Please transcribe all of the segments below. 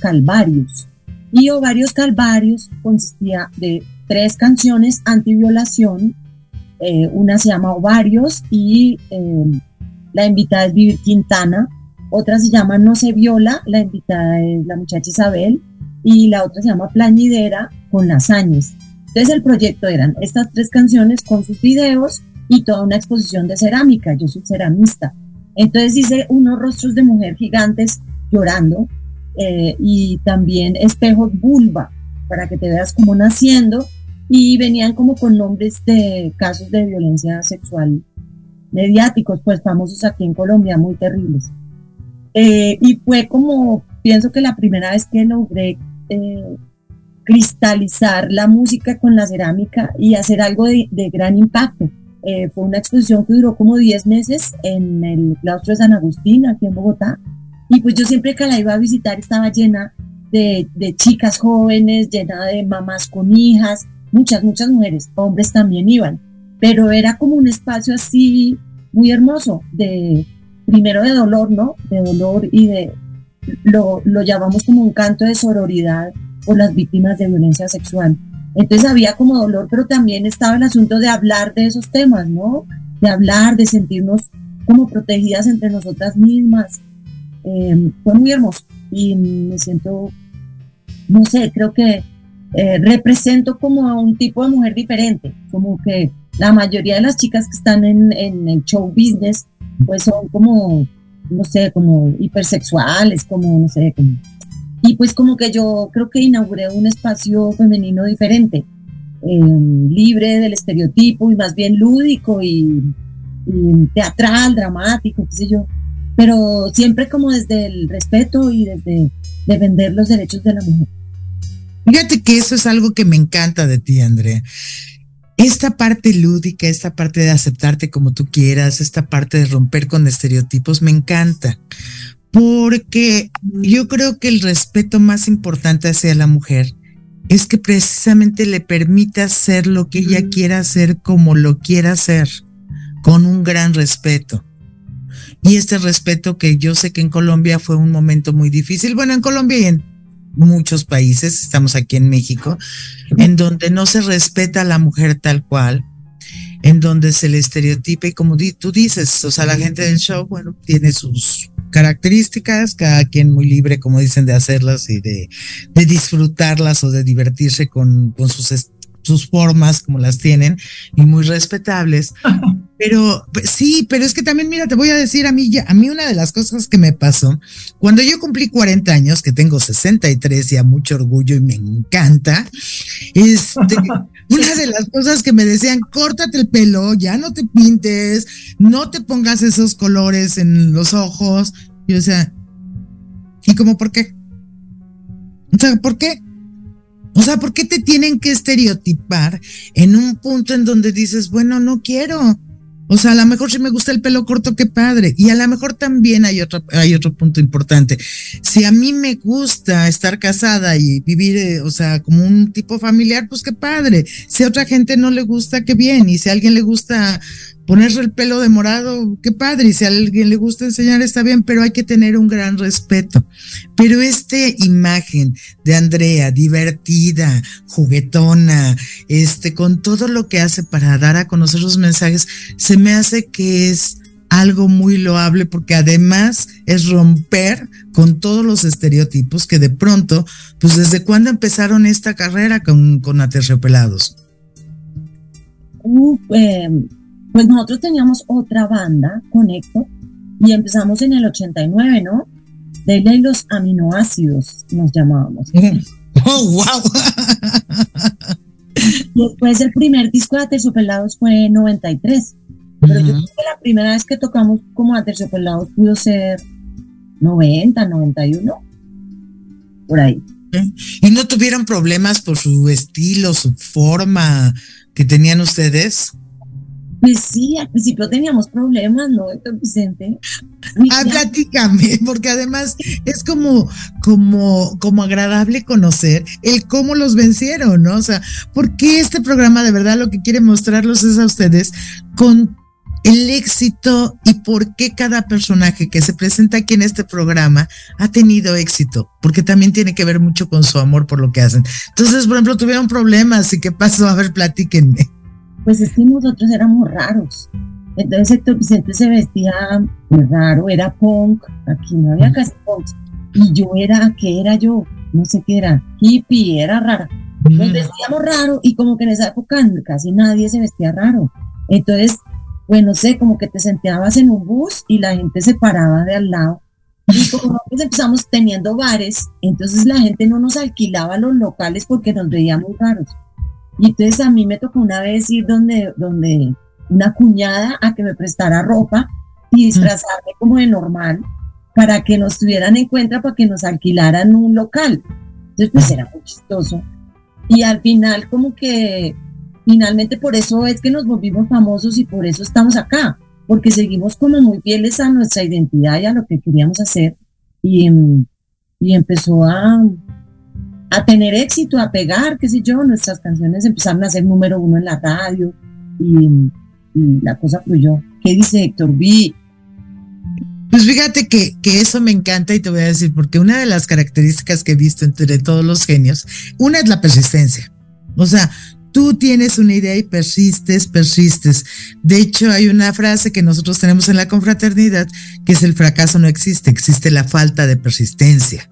Calvarios. Y Ovarios Calvarios consistía de tres canciones anti-violación. Eh, una se llama Ovarios y eh, la invitada es Vivir Quintana. Otra se llama No se viola, la invitada es la muchacha Isabel. Y la otra se llama Plañidera con lasañas. Entonces el proyecto eran estas tres canciones con sus videos y toda una exposición de cerámica. Yo soy ceramista. Entonces hice unos rostros de mujer gigantes llorando eh, y también espejos vulva para que te veas como naciendo y venían como con nombres de casos de violencia sexual mediáticos, pues famosos aquí en Colombia, muy terribles. Eh, y fue como, pienso que la primera vez que logré eh, cristalizar la música con la cerámica y hacer algo de, gran impacto. fue una exposición que duró como 10 meses en el claustro de San Agustín, aquí en Bogotá, y pues yo siempre que la iba a visitar estaba llena de, chicas jóvenes, llena de mamás con hijas, muchas, muchas mujeres, hombres también iban, pero era como un espacio así muy hermoso, de primero de dolor, ¿no? De dolor y de, lo, lo llamamos como un canto de sororidad por las víctimas de violencia sexual. Entonces había como dolor, pero también estaba el asunto de hablar de esos temas, ¿no? De hablar, de sentirnos como protegidas entre nosotras mismas, eh, fue muy hermoso. Y me siento, no sé, creo que eh, represento como a un tipo de mujer diferente, como que la mayoría de las chicas que están en, en el show business, pues son como, no sé, como hipersexuales, como, no sé, como... Y pues como que yo creo que inauguré un espacio femenino diferente, eh, libre del estereotipo y más bien lúdico y teatral, dramático, qué sé yo pero siempre como desde el respeto y desde defender los derechos de la mujer. Fíjate que eso es algo que me encanta de ti, Andrea. Esta parte lúdica, esta parte de aceptarte como tú quieras, esta parte de romper con estereotipos, me encanta. Porque yo creo que el respeto más importante hacia la mujer es que precisamente le permita hacer lo que ella quiera hacer como lo quiera hacer, con un gran respeto y este respeto que yo sé que en Colombia fue un momento muy difícil, bueno, en Colombia y en muchos países, estamos aquí en México, en donde no se respeta a la mujer tal cual, en donde se le estereotipa y como tú dices, o sea, la gente del show, bueno, tiene sus características, cada quien muy libre, como dicen, de hacerlas y de, de disfrutarlas o de divertirse con, con sus sus formas como las tienen y muy respetables. Pero pues, sí, pero es que también, mira, te voy a decir a mí, ya, a mí una de las cosas que me pasó, cuando yo cumplí 40 años, que tengo 63 y a mucho orgullo y me encanta, este, una de las cosas que me decían, córtate el pelo, ya no te pintes, no te pongas esos colores en los ojos. Y o sea, ¿y como por qué? O sea, ¿por qué? O sea, ¿por qué te tienen que estereotipar en un punto en donde dices, bueno, no quiero? O sea, a lo mejor si me gusta el pelo corto, qué padre. Y a lo mejor también hay otro, hay otro punto importante. Si a mí me gusta estar casada y vivir, eh, o sea, como un tipo familiar, pues qué padre. Si a otra gente no le gusta, qué bien. Y si a alguien le gusta ponerse el pelo de morado, qué padre, y si a alguien le gusta enseñar está bien, pero hay que tener un gran respeto. Pero esta imagen de Andrea, divertida, juguetona, este, con todo lo que hace para dar a conocer los mensajes, se me hace que es algo muy loable porque además es romper con todos los estereotipos que de pronto, pues desde cuándo empezaron esta carrera con, con Aterciopelados. Uh, pues nosotros teníamos otra banda con Héctor y empezamos en el 89, ¿no? De los aminoácidos nos llamábamos. ¡Oh, wow! Después el primer disco de Aterciopelados fue en 93. Pero yo creo que la primera vez que tocamos como Aterciopelados pudo ser 90, 91. Por ahí. ¿Y no tuvieron problemas por su estilo, su forma que tenían ustedes? Pues sí, al principio teníamos problemas, ¿no, Héctor Vicente? Ah, platícame, porque además es como, como, como agradable conocer el cómo los vencieron, ¿no? O sea, porque este programa de verdad lo que quiere mostrarlos es a ustedes con el éxito y por qué cada personaje que se presenta aquí en este programa ha tenido éxito, porque también tiene que ver mucho con su amor por lo que hacen. Entonces, por ejemplo, tuvieron problemas y qué pasó, a ver, platíquenme. Pues es que nosotros éramos raros. Entonces Héctor Vicente se vestía raro, era punk, aquí no había casi punk. Y yo era, ¿qué era yo? No sé qué era, hippie, era rara. Nos mm. vestíamos raro y como que en esa época casi nadie se vestía raro. Entonces pues no sé, como que te sentabas en un bus y la gente se paraba de al lado. Y como nosotros empezamos teniendo bares, entonces la gente no nos alquilaba los locales porque nos veíamos raros. Y entonces a mí me tocó una vez ir donde, donde una cuñada a que me prestara ropa y disfrazarme como de normal para que nos tuvieran en cuenta, para que nos alquilaran un local. Entonces, pues era muy chistoso. Y al final, como que finalmente por eso es que nos volvimos famosos y por eso estamos acá, porque seguimos como muy fieles a nuestra identidad y a lo que queríamos hacer y, y empezó a, a tener éxito, a pegar, qué sé yo, nuestras canciones empezaron a ser número uno en la radio y, la cosa fluyó. ¿Qué dice Héctor B? Pues fíjate que, que, eso me encanta y te voy a decir, porque una de las características que he visto entre todos los genios, una es la persistencia. O sea, Tú tienes una idea y persistes, persistes. De hecho, hay una frase que nosotros tenemos en la confraternidad que es el fracaso no existe, existe la falta de persistencia.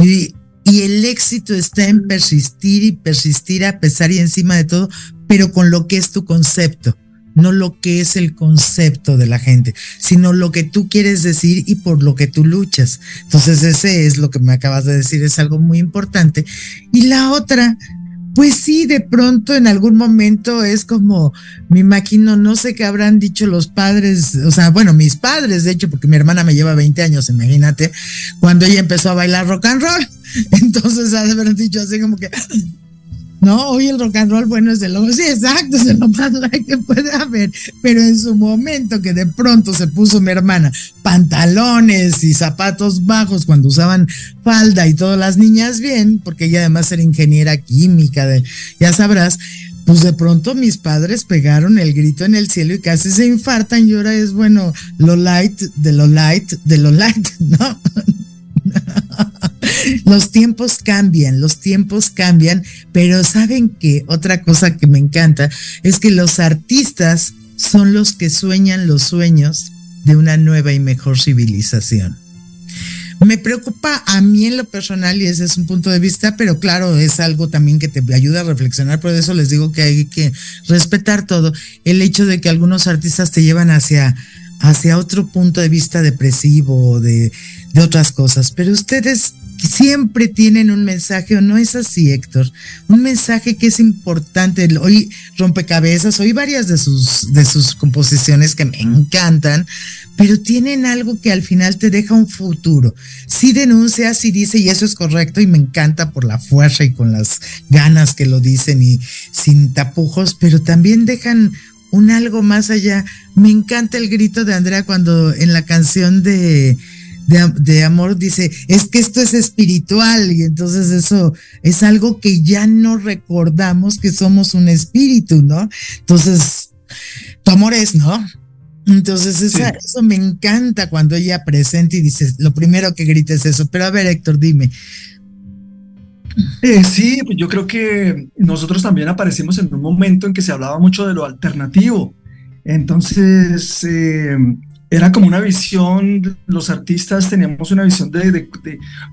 Y, y el éxito está en persistir y persistir a pesar y encima de todo, pero con lo que es tu concepto no lo que es el concepto de la gente, sino lo que tú quieres decir y por lo que tú luchas. Entonces ese es lo que me acabas de decir, es algo muy importante. Y la otra pues sí, de pronto en algún momento es como, me imagino, no sé qué habrán dicho los padres, o sea, bueno, mis padres, de hecho, porque mi hermana me lleva 20 años, imagínate, cuando ella empezó a bailar rock and roll. Entonces, habrán dicho así como que, no, hoy el rock and roll, bueno, es de lo, sí, exacto, es de lo más like que puede haber, pero en su momento que de pronto se puso mi hermana pantalones y zapatos bajos cuando usaban falda y todas las niñas bien, porque ella además era ingeniera química, de, ya sabrás, pues de pronto mis padres pegaron el grito en el cielo y casi se infartan y ahora es, bueno, lo light, de lo light, de lo light, ¿no? Los tiempos cambian, los tiempos cambian, pero saben que otra cosa que me encanta es que los artistas son los que sueñan los sueños de una nueva y mejor civilización. Me preocupa a mí en lo personal y ese es un punto de vista, pero claro, es algo también que te ayuda a reflexionar, por eso les digo que hay que respetar todo. El hecho de que algunos artistas te llevan hacia, hacia otro punto de vista depresivo, de, de otras cosas, pero ustedes siempre tienen un mensaje, o no es así, Héctor, un mensaje que es importante. Hoy rompecabezas, hoy varias de sus, de sus composiciones que me encantan, pero tienen algo que al final te deja un futuro. Sí denuncia, sí dice, y eso es correcto, y me encanta por la fuerza y con las ganas que lo dicen y sin tapujos, pero también dejan un algo más allá. Me encanta el grito de Andrea cuando en la canción de de, amor dice, es que esto es espiritual y entonces eso es algo que ya no recordamos que somos un espíritu, ¿no? Entonces, tu amor es, ¿no? Entonces eso me encanta cuando ella presenta y dice, lo primero que grita es eso, pero a ver Héctor, dime. Eh, sí, pues yo creo que nosotros también aparecimos en un momento en que se hablaba mucho de lo alternativo. Entonces, eh, era como una visión, los artistas teníamos una visión de,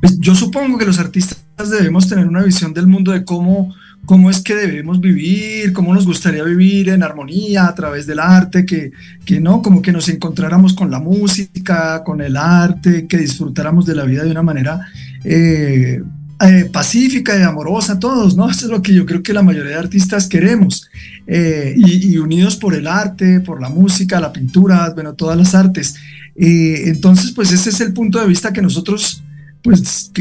pues yo supongo que los artistas debemos tener una visión del mundo de cómo, cómo es que debemos vivir, cómo nos gustaría vivir en armonía a través del arte, que, que no, como que nos encontráramos con la música, con el arte, que disfrutáramos de la vida de una manera eh, eh, pacífica y amorosa todos, ¿no? Eso es lo que yo creo que la mayoría de artistas queremos. Eh, y, unidos por el arte, por la música, la pintura, bueno, todas las artes. Eh, entonces, pues ese es el punto de vista que nosotros, pues,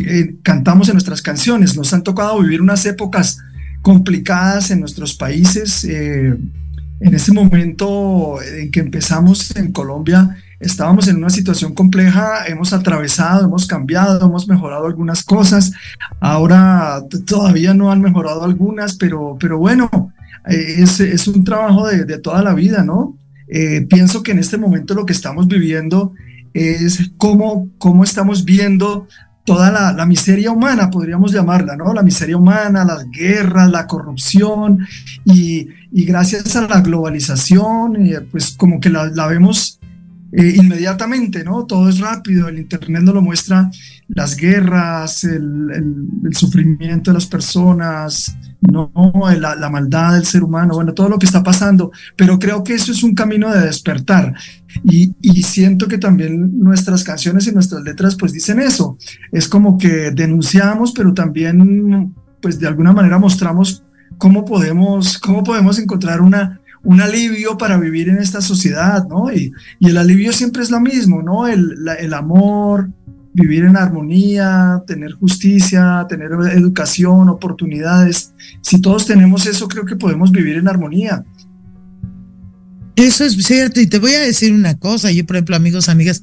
cantamos en nuestras canciones. Nos han tocado vivir unas épocas complicadas en nuestros países. en ese momento en que empezamos en Colombia, estábamos en una situación compleja, hemos atravesado, hemos cambiado, hemos mejorado algunas cosas, ahora todavía no han mejorado algunas, pero, pero bueno, eh, es, es un trabajo de, de, toda la vida, ¿no? eh, pienso que en este momento lo que estamos viviendo es cómo, cómo estamos viendo toda la, miseria humana, podríamos llamarla, ¿no? La miseria humana, las guerras, la corrupción y, gracias a la globalización, eh, pues como que la, vemos eh, inmediatamente, ¿no? Todo es rápido, el Internet nos lo muestra, las guerras, el, sufrimiento de las personas, no la, maldad del ser humano, bueno, todo lo que está pasando, pero creo que eso es un camino de despertar. Y, y, siento que también nuestras canciones y nuestras letras pues dicen eso, es como que denunciamos, pero también pues de alguna manera mostramos cómo podemos, cómo podemos encontrar una, un alivio para vivir en esta sociedad, ¿no? Y, el alivio siempre es lo mismo, ¿no? El, el, amor, vivir en armonía, tener justicia, tener educación, oportunidades. Si todos tenemos eso, creo que podemos vivir en armonía. Eso es cierto, y te voy a decir una cosa, yo por ejemplo, amigos, amigas,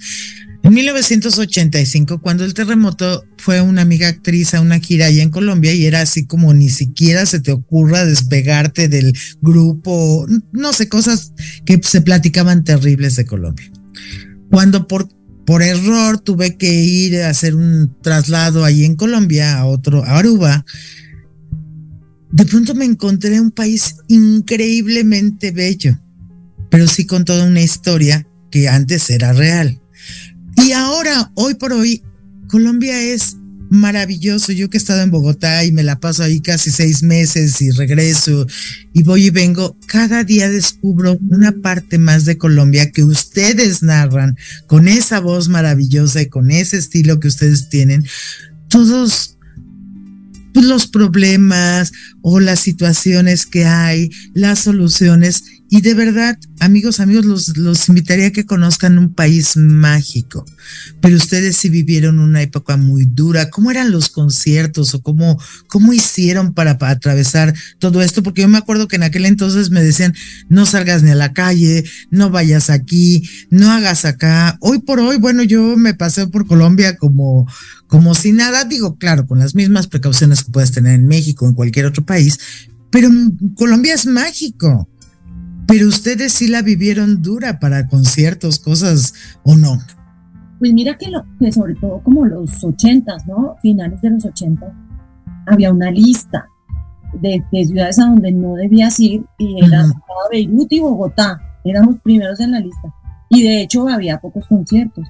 en 1985, cuando el terremoto fue una amiga actriz a una gira allá en Colombia y era así como ni siquiera se te ocurra despegarte del grupo, no sé, cosas que se platicaban terribles de Colombia. Cuando por, por error tuve que ir a hacer un traslado allí en Colombia a otro, a Aruba, de pronto me encontré un país increíblemente bello, pero sí con toda una historia que antes era real. Y ahora, hoy por hoy, Colombia es maravilloso. Yo que he estado en Bogotá y me la paso ahí casi seis meses y regreso y voy y vengo, cada día descubro una parte más de Colombia que ustedes narran con esa voz maravillosa y con ese estilo que ustedes tienen. Todos los problemas o las situaciones que hay, las soluciones y de verdad, amigos, amigos, los, los invitaría a que conozcan un país mágico. Pero ustedes sí vivieron una época muy dura. ¿Cómo eran los conciertos o cómo, cómo hicieron para, atravesar todo esto? Porque yo me acuerdo que en aquel entonces me decían, no salgas ni a la calle, no vayas aquí, no hagas acá. Hoy por hoy, bueno, yo me pasé por Colombia como, como si nada. Digo, claro, con las mismas precauciones que puedes tener en México o en cualquier otro país. Pero Colombia es mágico. Pero ustedes sí la vivieron dura para conciertos, cosas o no. Pues mira que, lo, que sobre todo como los ochentas, ¿no? Finales de los ochentas, había una lista de, ciudades a donde no debías ir y era Beirut y Bogotá. Éramos primeros en la lista. Y de hecho había pocos conciertos.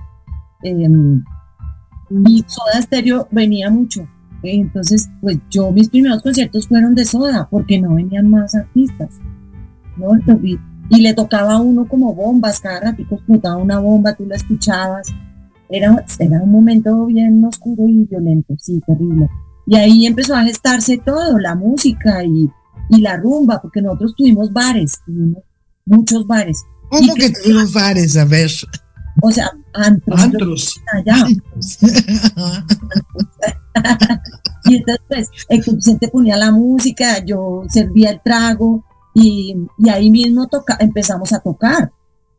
Y Soda Stereo venía mucho. Entonces, pues yo mis primeros conciertos fueron de Soda porque no venían más artistas. Y, le tocaba a uno como bombas, cada ratito explotaba una bomba, tú la escuchabas. Era, era un momento bien oscuro y violento, sí, terrible. Y ahí empezó a gestarse todo, la música y, y la rumba, porque nosotros tuvimos bares, tuvimos muchos bares. ¿Cómo que, tuvimos bares? A ver. O sea, antros. Antros. Allá. y entonces, pues, el te ponía la música, yo servía el trago, y, ahí mismo toca, empezamos a tocar.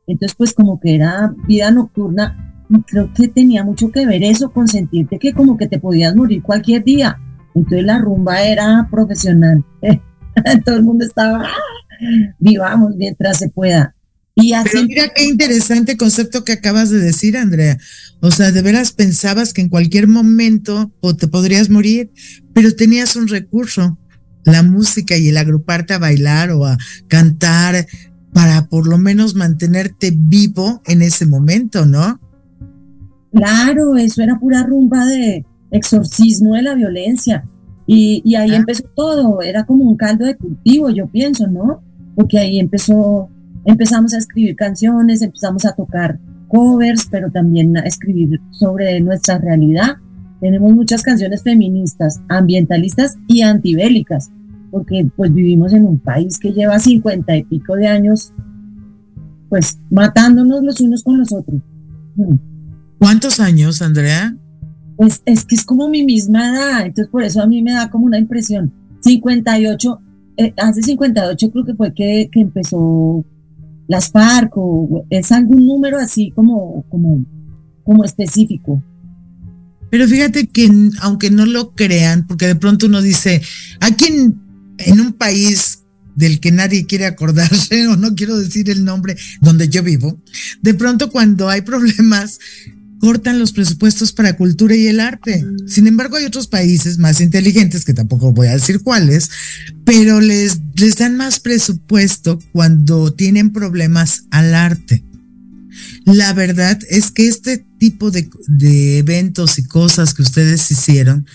Entonces, pues como que era vida nocturna, creo que tenía mucho que ver eso con sentirte que como que te podías morir cualquier día. Entonces la rumba era profesional. Todo el mundo estaba, ah, vivamos mientras se pueda. Y así Pero mira qué interesante concepto que acabas de decir, Andrea. O sea, de veras pensabas que en cualquier momento te podrías morir, pero tenías un recurso la música y el agruparte a bailar o a cantar para por lo menos mantenerte vivo en ese momento, ¿no? Claro, eso era pura rumba de exorcismo de la violencia. Y, ahí ah. empezó todo, era como un caldo de cultivo, yo pienso, ¿no? Porque ahí empezó, empezamos a escribir canciones, empezamos a tocar covers, pero también a escribir sobre nuestra realidad. Tenemos muchas canciones feministas, ambientalistas y antibélicas porque pues vivimos en un país que lleva cincuenta y pico de años pues matándonos los unos con los otros. Mm. ¿Cuántos años, Andrea? Pues es que es como mi misma edad, entonces por eso a mí me da como una impresión. 58, eh, hace 58 creo que fue que, que empezó las FARC o es algún número así como, como, como específico. Pero fíjate que aunque no lo crean, porque de pronto uno dice, ¿a quién en un país del que nadie quiere acordarse, o no quiero decir el nombre donde yo vivo, de pronto cuando hay problemas, cortan los presupuestos para cultura y el arte. Sin embargo, hay otros países más inteligentes, que tampoco voy a decir cuáles, pero les, les dan más presupuesto cuando tienen problemas al arte. La verdad es que este tipo de, de eventos y cosas que ustedes hicieron,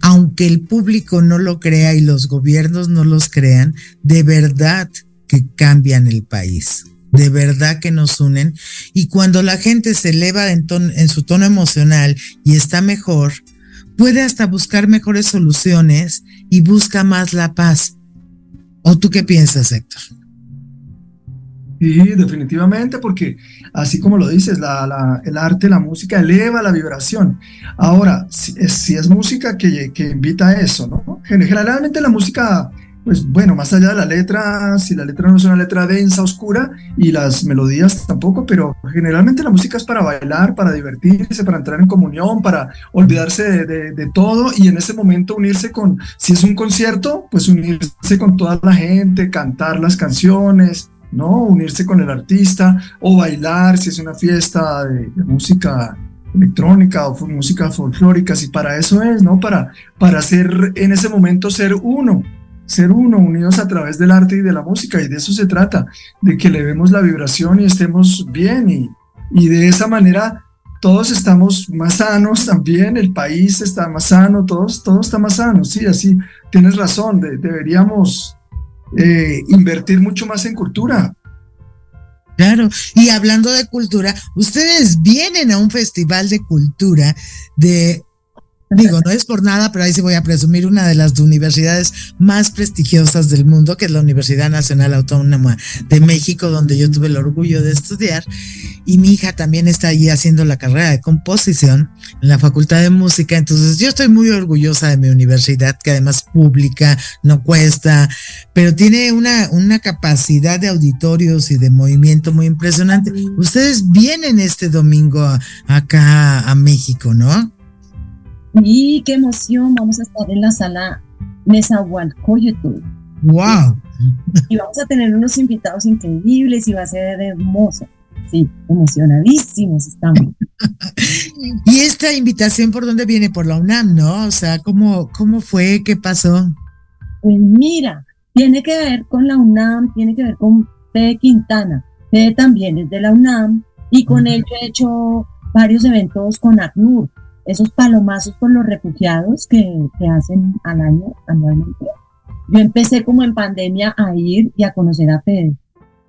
aunque el público no lo crea y los gobiernos no los crean, de verdad que cambian el país de verdad que nos unen. Y cuando la gente se eleva en, en su tono emocional y está mejor, puede hasta buscar mejores soluciones y busca más la paz. ¿O tú qué piensas, Héctor? Sí, definitivamente, porque así como lo dices, el arte, la música eleva la vibración. Ahora, si es, si es música que, que, invita a eso, ¿no? Generalmente la música pues bueno, más allá de la letra, si la letra no es una letra densa, oscura, y las melodías tampoco, pero generalmente la música es para bailar, para divertirse, para entrar en comunión, para olvidarse de, todo y en ese momento unirse con, si es un concierto, pues unirse con toda la gente, cantar las canciones, ¿no? Unirse con el artista o bailar si es una fiesta de, música electrónica o música folclórica, si para eso es, ¿no? Para, para ser en ese momento ser uno ser uno, unidos a través del arte y de la música, y de eso se trata, de que le vemos la vibración y estemos bien, y, y de esa manera todos estamos más sanos también, el país está más sano, todos, todo está más sano, sí, así, tienes razón, deberíamos eh, invertir mucho más en cultura. Claro, y hablando de cultura, ustedes vienen a un festival de cultura de Digo, no es por nada, pero ahí sí voy a presumir una de las universidades más prestigiosas del mundo, que es la Universidad Nacional Autónoma de México, donde yo tuve el orgullo de estudiar. Y mi hija también está allí haciendo la carrera de composición en la Facultad de Música. Entonces, yo estoy muy orgullosa de mi universidad, que además pública, no cuesta, pero tiene una, una capacidad de auditorios y de movimiento muy impresionante. Ustedes vienen este domingo acá a México, ¿no? Y qué emoción, vamos a estar en la sala YouTube. ¡Wow! Y vamos a tener unos invitados increíbles y va a ser hermoso. Sí, emocionadísimos estamos. y esta invitación, ¿por dónde viene? Por la UNAM, ¿no? O sea, ¿cómo, cómo fue? ¿Qué pasó? Pues mira, tiene que ver con la UNAM, tiene que ver con Fede Quintana. Fede también es de la UNAM y con él yo he hecho varios eventos con ACNUR esos palomazos por los refugiados que, hacen al año anualmente. Yo empecé como en pandemia a ir y a conocer a Fede.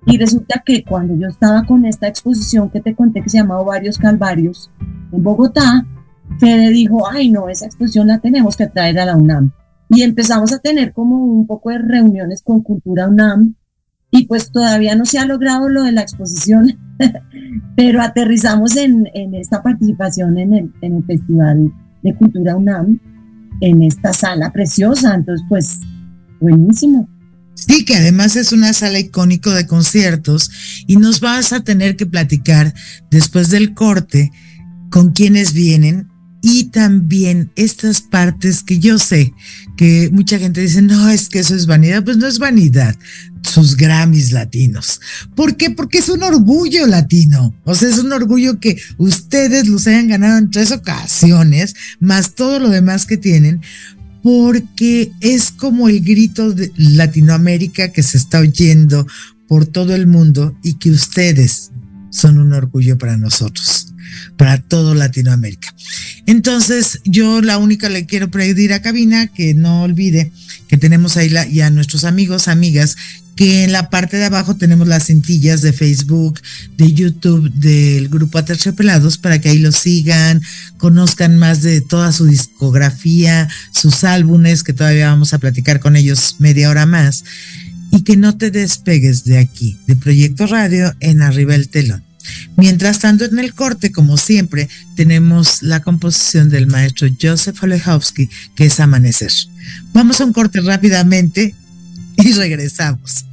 Y resulta que cuando yo estaba con esta exposición que te conté que se llamaba Varios Calvarios en Bogotá, Fede dijo, ay no, esa exposición la tenemos que traer a la UNAM. Y empezamos a tener como un poco de reuniones con Cultura UNAM y pues todavía no se ha logrado lo de la exposición, pero aterrizamos en, esta participación en el, en el Festival de Cultura UNAM, en esta sala preciosa, entonces pues buenísimo. Sí, que además es una sala icónico de conciertos y nos vas a tener que platicar después del corte con quienes vienen y también estas partes que yo sé que mucha gente dice, no, es que eso es vanidad, pues no es vanidad, sus Grammys latinos. ¿Por qué? Porque es un orgullo latino. O sea, es un orgullo que ustedes los hayan ganado en tres ocasiones, más todo lo demás que tienen, porque es como el grito de Latinoamérica que se está oyendo por todo el mundo y que ustedes son un orgullo para nosotros, para todo Latinoamérica. Entonces, yo la única le quiero pedir a Cabina que no olvide que tenemos ahí la, y a nuestros amigos, amigas que en la parte de abajo tenemos las cintillas de Facebook, de YouTube del grupo Aterciopelados para que ahí lo sigan, conozcan más de toda su discografía, sus álbumes, que todavía vamos a platicar con ellos media hora más, y que no te despegues de aquí, de Proyecto Radio en Arriba el Telón. Mientras tanto, en el corte, como siempre, tenemos la composición del maestro Joseph Olechowski, que es Amanecer. Vamos a un corte rápidamente y regresamos.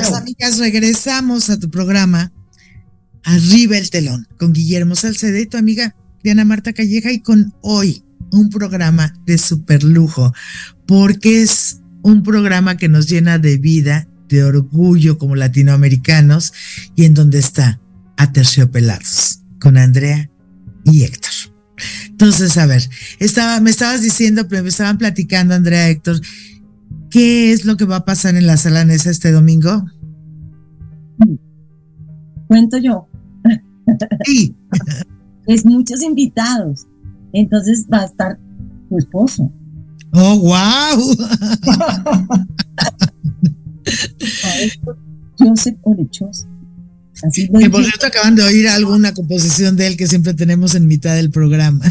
Amigos, amigas, regresamos a tu programa Arriba el telón con Guillermo Salcedo y tu amiga Diana Marta Calleja y con hoy un programa de super lujo porque es un programa que nos llena de vida, de orgullo como latinoamericanos y en donde está Aterciopelados con Andrea y Héctor. Entonces, a ver, estaba, me estabas diciendo, me estaban platicando, Andrea Héctor, ¿qué es lo que va a pasar en la sala Nesa este domingo? Cuento yo. Sí. es muchos invitados. Entonces va a estar tu esposo. ¡Oh, wow! Joseph Olechosa. que por cierto acaban de oír alguna composición de él que siempre tenemos en mitad del programa.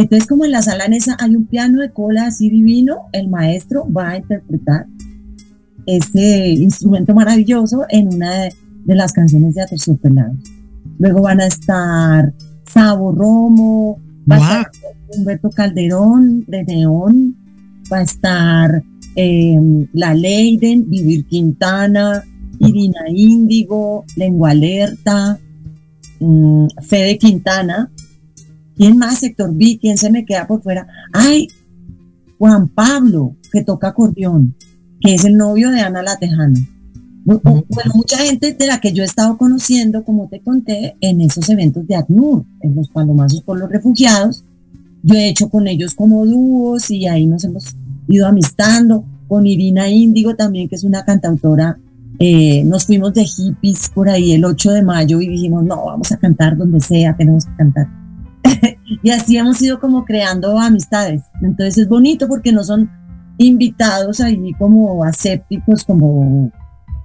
Entonces, como en la sala esa hay un piano de cola así divino, el maestro va a interpretar ese instrumento maravilloso en una de, las canciones de Aterciopelados. Luego van a estar Sabo Romo, va a estar Humberto Calderón de Neón, va a estar em, La Leiden, Vivir Quintana, Irina Índigo, Lengua Alerta, um, Fede Quintana. ¿Quién más, Héctor B? ¿Quién se me queda por fuera? ¡Ay! Juan Pablo, que toca acordeón, que es el novio de Ana La Tejana. Bueno, mucha gente de la que yo he estado conociendo, como te conté, en esos eventos de ACNUR, en los Palomazos por los Refugiados, yo he hecho con ellos como dúos y ahí nos hemos ido amistando. Con Irina Índigo también, que es una cantautora. Eh, nos fuimos de hippies por ahí el 8 de mayo y dijimos, no, vamos a cantar donde sea, tenemos que cantar. y así hemos ido como creando amistades. Entonces es bonito porque no son invitados ahí como asépticos, como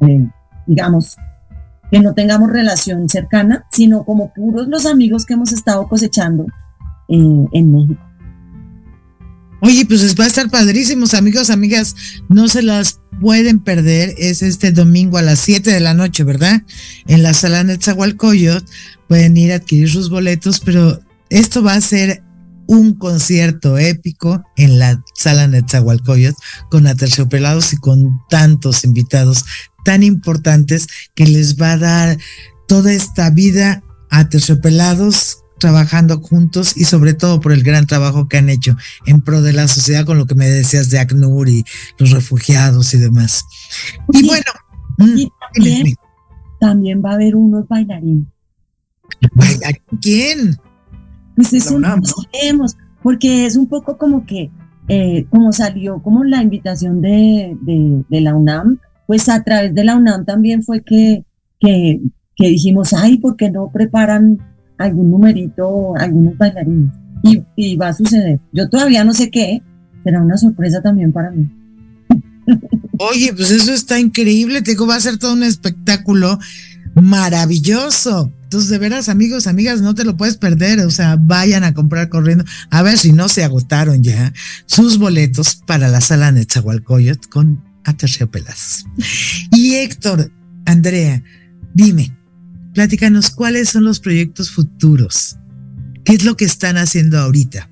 eh, digamos, que no tengamos relación cercana, sino como puros los amigos que hemos estado cosechando eh, en México. Oye, pues va a estar padrísimos, amigos, amigas, no se las pueden perder, es este domingo a las 7 de la noche, ¿verdad? En la sala Netzahualcoyot, pueden ir a adquirir sus boletos, pero esto va a ser un concierto épico en la sala Netzahualcoyot con Aterciopelados y con tantos invitados tan importantes que les va a dar toda esta vida a terciopelados trabajando juntos y sobre todo por el gran trabajo que han hecho en pro de la sociedad con lo que me decías de ACNUR y los refugiados y demás. Y bueno, mm, también, va a haber unos bailarines. ¿Quién? Pues eso no sabemos, porque es un poco como que, eh, como salió como la invitación de, de la UNAM, pues a través de la UNAM también fue que, que, dijimos, ay, ¿por qué no preparan algún numerito, algunos bailarines? Y, va a suceder. Yo todavía no sé qué, será una sorpresa también para mí. Oye, pues eso está increíble, te digo, va a ser todo un espectáculo maravilloso. Entonces, de veras, amigos, amigas, no te lo puedes perder. O sea, vayan a comprar corriendo. A ver si no se agotaron ya sus boletos para la sala Netzahualcoyot con a terciopelados. Y Héctor, Andrea, dime, platícanos cuáles son los proyectos futuros. ¿Qué es lo que están haciendo ahorita?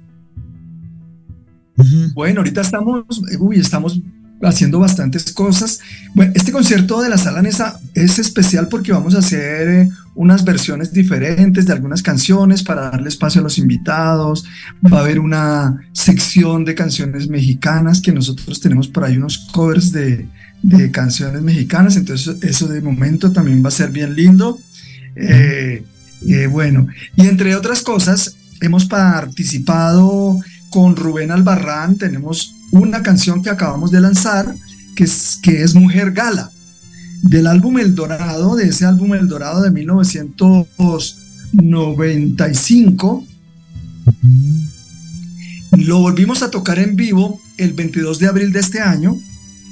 Bueno, ahorita estamos, uy, estamos haciendo bastantes cosas. Bueno, este concierto de la Sala Nesa es especial porque vamos a hacer eh, unas versiones diferentes de algunas canciones para darle espacio a los invitados. Va a haber una sección de canciones mexicanas que nosotros tenemos por ahí unos covers de, de canciones mexicanas, entonces eso de momento también va a ser bien lindo. Eh, eh, bueno, y entre otras cosas, hemos participado con Rubén Albarrán, tenemos una canción que acabamos de lanzar, que es, que es Mujer Gala, del álbum El Dorado, de ese álbum El Dorado de 1995. Lo volvimos a tocar en vivo el 22 de abril de este año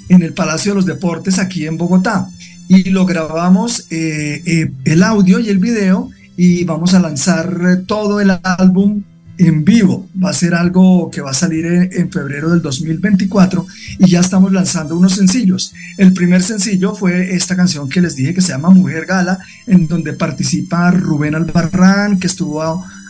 en el Palacio de los Deportes aquí en Bogotá. Y lo grabamos eh, eh, el audio y el video y vamos a lanzar todo el álbum en vivo. Va a ser algo que va a salir en, febrero del 2024 y ya estamos lanzando unos sencillos. El primer sencillo fue esta canción que les dije que se llama Mujer Gala, en donde participa Rubén Albarrán, que estuvo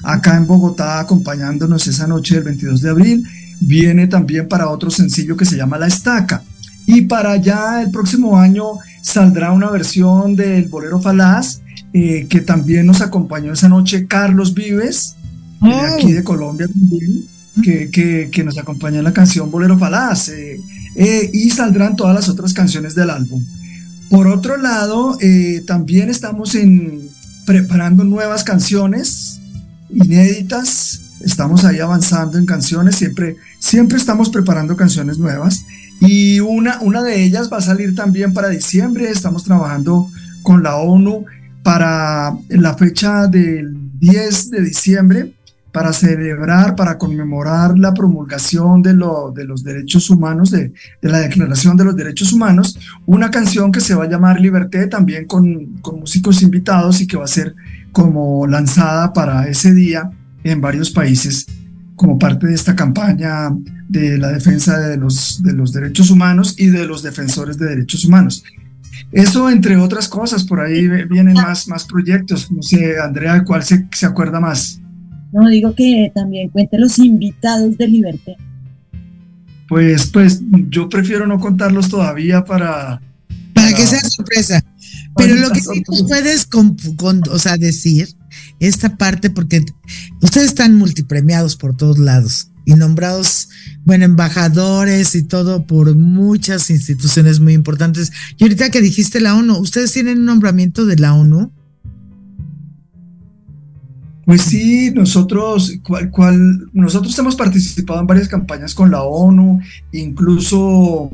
acá en Bogotá acompañándonos esa noche del 22 de abril. viene también para otro sencillo que se llama La Estaca. Y para ya el próximo año saldrá una versión del Bolero Falaz, eh, que también nos acompañó esa noche Carlos Vives, de oh. aquí de Colombia también, que, que, nos acompaña en la canción Bolero Falaz. Eh, eh, y saldrán todas las otras canciones del álbum. Por otro lado, también estamos en, preparando nuevas canciones inéditas. Estamos ahí avanzando en canciones, siempre, siempre estamos preparando canciones nuevas. Y una, una de ellas va a salir también para diciembre. Estamos trabajando con la ONU para la fecha del 10 de diciembre para celebrar, para conmemorar la promulgación de, lo, de los derechos humanos, de, de, la Declaración de los Derechos Humanos, una canción que se va a llamar Liberté, también con, con músicos invitados y que va a ser como lanzada para ese día en varios países como parte de esta campaña de la defensa de los, de los derechos humanos y de los defensores de derechos humanos. Eso, entre otras cosas, por ahí vienen más, más proyectos. No sé, Andrea, ¿cuál se, se acuerda más? No, digo que también cuente los invitados de Liberté. Pues, pues yo prefiero no contarlos todavía para... Para, que sea sorpresa. Pero lo que sí puedes con, o sea, decir esta parte, porque ustedes están multipremiados por todos lados y nombrados, bueno, embajadores y todo por muchas instituciones muy importantes. Y ahorita que dijiste la ONU, ¿ustedes tienen un nombramiento de la ONU? Pues sí, nosotros, cual, nosotros hemos participado en varias campañas con la ONU, incluso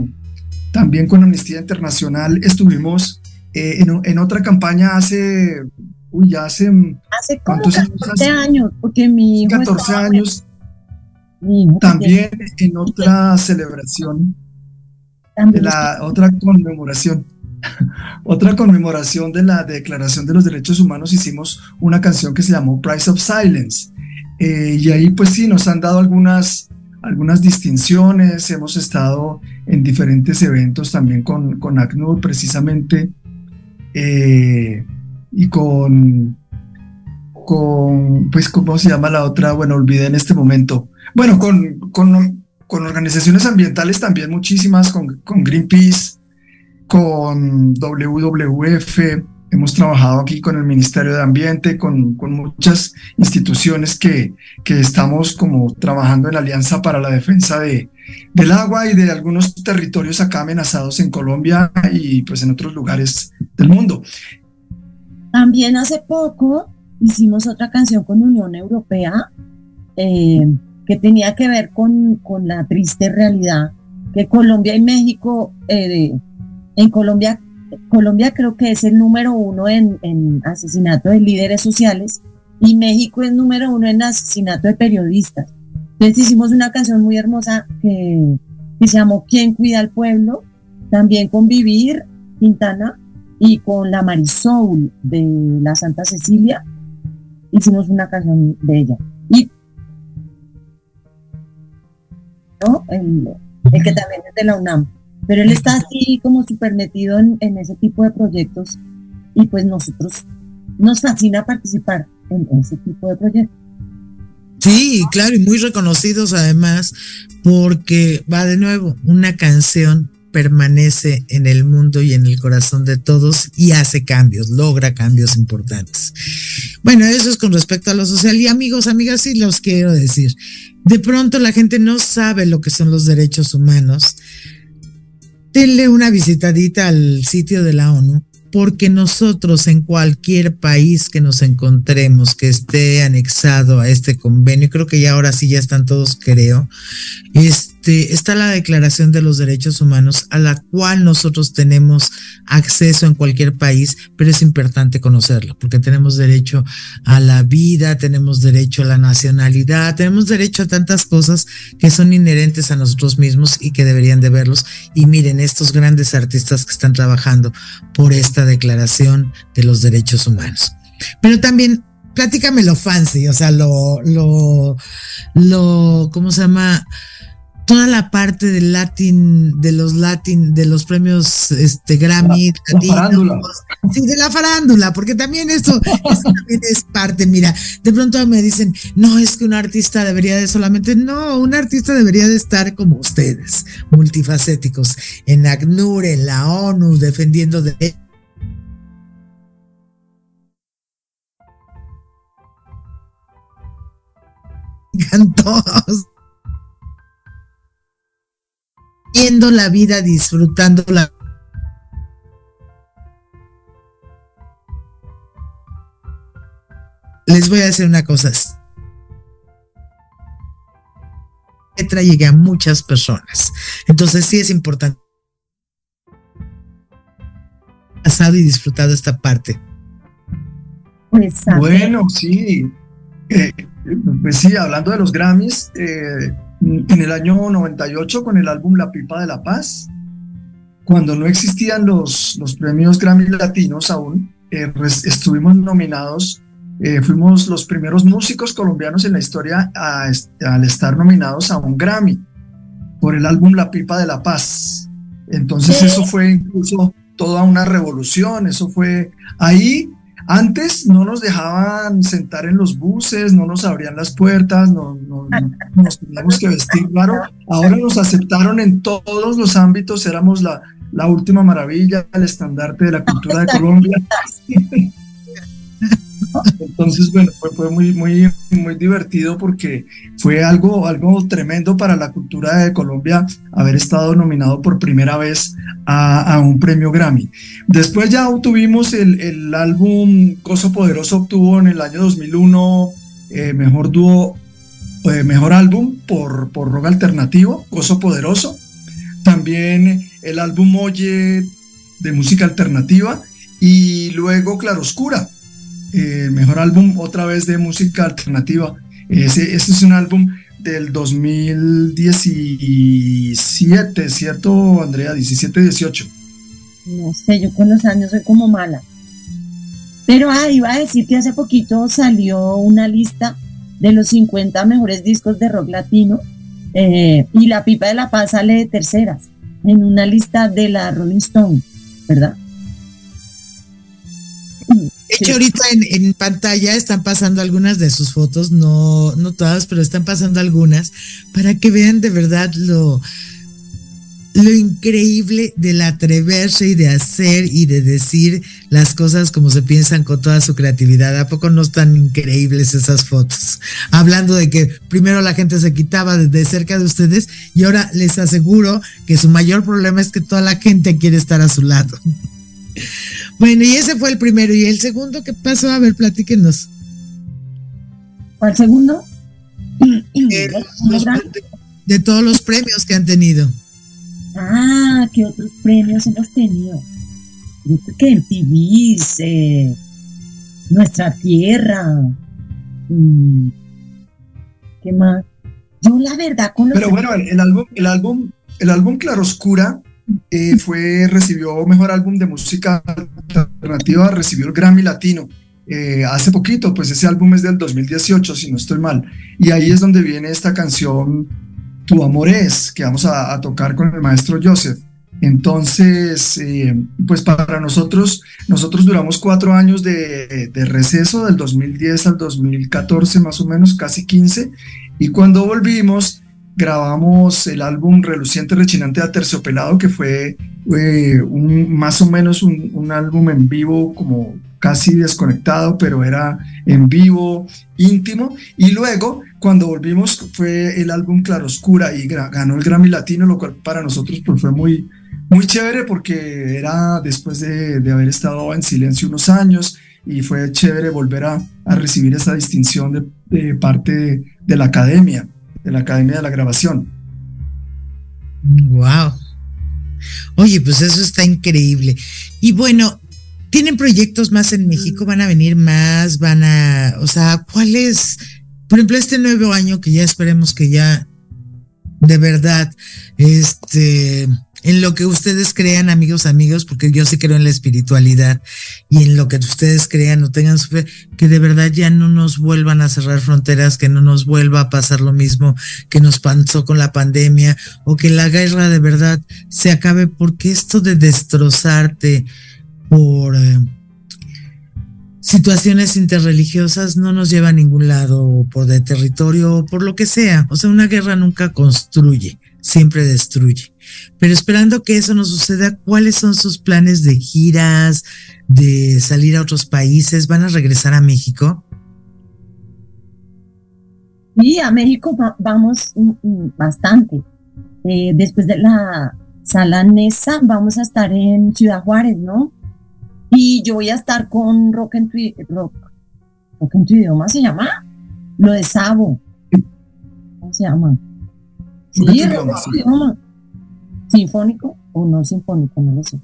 también con Amnistía Internacional. Estuvimos eh, en, otra campaña hace, uy, ya hace... Hace como 14 años, porque mi hijo 14 años. también. En otra celebración, de la otra conmemoración otra conmemoración de la Declaración de los Derechos Humanos hicimos una canción que se llamó Price of Silence. Eh, y ahí pues sí, nos han dado algunas, algunas distinciones, hemos estado en diferentes eventos también con, con ACNUR precisamente eh, y con, con, pues, ¿cómo se llama la otra? Bueno, olvidé en este momento. Bueno, con, con, con organizaciones ambientales también muchísimas, con, con Greenpeace, con WWF, hemos trabajado aquí con el Ministerio de Ambiente, con, con muchas instituciones que, que, estamos como trabajando en alianza para la defensa de, del agua y de algunos territorios acá amenazados en Colombia y pues en otros lugares del mundo. También hace poco hicimos otra canción con Unión Europea eh, que tenía que ver con, con, la triste realidad que Colombia y México eh, en Colombia, Colombia creo que es el número uno en, asesinato de líderes sociales y México es número uno en asesinato de periodistas. Entonces hicimos una canción muy hermosa que, se llamó ¿Quién cuida al pueblo? También con Vivir Quintana y con la Marisol de la Santa Cecilia hicimos una canción de ella. Y ¿no? el que también es de la UNAM. Pero él está así como súper metido en, ese tipo de proyectos y pues nosotros nos fascina participar en ese tipo de proyectos. Sí, claro, y muy reconocidos además, porque va de nuevo, una canción permanece en el mundo y en el corazón de todos y hace cambios, logra cambios importantes. Bueno, eso es con respecto a lo social. Y amigos, amigas, sí los quiero decir. De pronto la gente no sabe lo que son los derechos humanos denle una visitadita al sitio de la ONU, porque nosotros en cualquier país que nos encontremos que esté anexado a este convenio, creo que ya ahora sí ya están todos, creo, este, este, está la Declaración de los Derechos Humanos, a la cual nosotros tenemos acceso en cualquier país, pero es importante conocerlo, porque tenemos derecho a la vida, tenemos derecho a la nacionalidad, tenemos derecho a tantas cosas que son inherentes a nosotros mismos y que deberían de verlos. Y miren, estos grandes artistas que están trabajando por esta Declaración de los Derechos Humanos. Pero también platícame lo fancy, o sea, lo, lo, lo, ¿cómo se llama? Toda la parte del Latin, de los Latin, de los premios este Grammy, la, farándula. sí, de la farándula, porque también esto, también es parte, mira, de pronto me dicen, no, es que un artista debería de solamente, no, un artista debería de estar como ustedes, multifacéticos, en ACNUR, en la ONU, defendiendo de todos viendo la vida, disfrutándola. Les voy a decir una cosa. Letra llegue a muchas personas. Entonces sí es importante. Pasado y disfrutado esta parte. Pues, bueno, sí. Eh, pues sí, hablando de los Grammys, eh, en el año 98 con el álbum La Pipa de la Paz, cuando no existían los, los premios Grammy Latinos aún, eh, estuvimos nominados, eh, fuimos los primeros músicos colombianos en la historia al estar nominados a un Grammy por el álbum La Pipa de la Paz. Entonces eso fue incluso toda una revolución, eso fue ahí antes no nos dejaban sentar en los buses, no nos abrían las puertas, no, nos teníamos que vestir claro. Ahora nos aceptaron en todos los ámbitos, éramos la, la última maravilla, el estandarte de la cultura de Colombia. Entonces, bueno, fue, muy, muy, muy divertido porque fue algo, algo tremendo para la cultura de Colombia haber estado nominado por primera vez a, un premio Grammy. Después ya tuvimos el, álbum Coso Poderoso, obtuvo en el año 2001 eh, mejor dúo, eh, mejor álbum por, por rock alternativo, Coso Poderoso. También el álbum Oye de música alternativa y luego Claroscura eh, mejor álbum otra vez de música alternativa. Ese, es un álbum del 2017, ¿cierto, Andrea? 17-18. No sé, yo con los años soy como mala. Pero ah, iba a decir que hace poquito salió una lista de los 50 mejores discos de rock latino eh, y La Pipa de la Paz sale de terceras en una lista de la Rolling Stone, ¿verdad? De hecho, ahorita en, pantalla están pasando algunas de sus fotos, no, no todas, pero están pasando algunas, para que vean de verdad lo, lo increíble del atreverse y de hacer y de decir las cosas como se piensan con toda su creatividad. ¿A poco no están increíbles esas fotos? Hablando de que primero la gente se quitaba de cerca de ustedes y ahora les aseguro que su mayor problema es que toda la gente quiere estar a su lado. Bueno, y ese fue el primero. ¿Y el segundo qué pasó? A ver, platíquenos. ¿Cuál segundo? Eh, de, todos los premios que han tenido. Ah, ¿qué otros premios hemos tenido? que en TV, Nuestra Tierra. Mm, ¿Qué más? Yo la verdad con Pero bueno, el, álbum, el álbum, el álbum Claroscura eh, fue, recibió mejor álbum de música alternativa, recibió el Grammy Latino. Eh, hace poquito, pues ese álbum es del 2018, si no estoy mal. Y ahí es donde viene esta canción Tu Amor Es, que vamos a, tocar con el maestro Joseph. Entonces, eh, pues para nosotros, nosotros duramos cuatro años de, de, receso, del 2010 al 2014 más o menos, casi 15, y cuando volvimos, grabamos el álbum Reluciente Rechinante a Terciopelado, que fue eh, un, más o menos un, álbum en vivo, como casi desconectado, pero era en vivo, íntimo. Y luego, cuando volvimos, fue el álbum Claroscura y ganó el Grammy Latino, lo cual para nosotros pues, fue muy, muy chévere porque era después de, haber estado en silencio unos años y fue chévere volver a, recibir esa distinción de, parte de la academia de la Academia de la Grabación. Wow. Oye, pues eso está increíble. Y bueno, ¿tienen proyectos más en México? ¿Van a venir más? ¿Van a, o sea, cuál es, por ejemplo, este nuevo año que ya esperemos que ya de verdad, este, en lo que ustedes crean, amigos, amigos, porque yo sí creo en la espiritualidad y en lo que ustedes crean o tengan su fe, que de verdad ya no nos vuelvan a cerrar fronteras, que no nos vuelva a pasar lo mismo que nos pasó con la pandemia o que la guerra de verdad se acabe, porque esto de destrozarte por... Eh, situaciones interreligiosas no nos lleva a ningún lado, por de territorio o por lo que sea. O sea, una guerra nunca construye, siempre destruye. Pero esperando que eso no suceda, ¿cuáles son sus planes de giras, de salir a otros países? ¿Van a regresar a México? Sí, a México vamos mm, mm, bastante. Eh, después de la sala Nesa, vamos a estar en Ciudad Juárez, ¿no? Y yo voy a estar con Rock en tu, rock, rock en tu idioma, ¿se llama? Lo de Sabo. ¿Cómo se llama? Sí. Sinfónico o no sinfónico, no lo sé.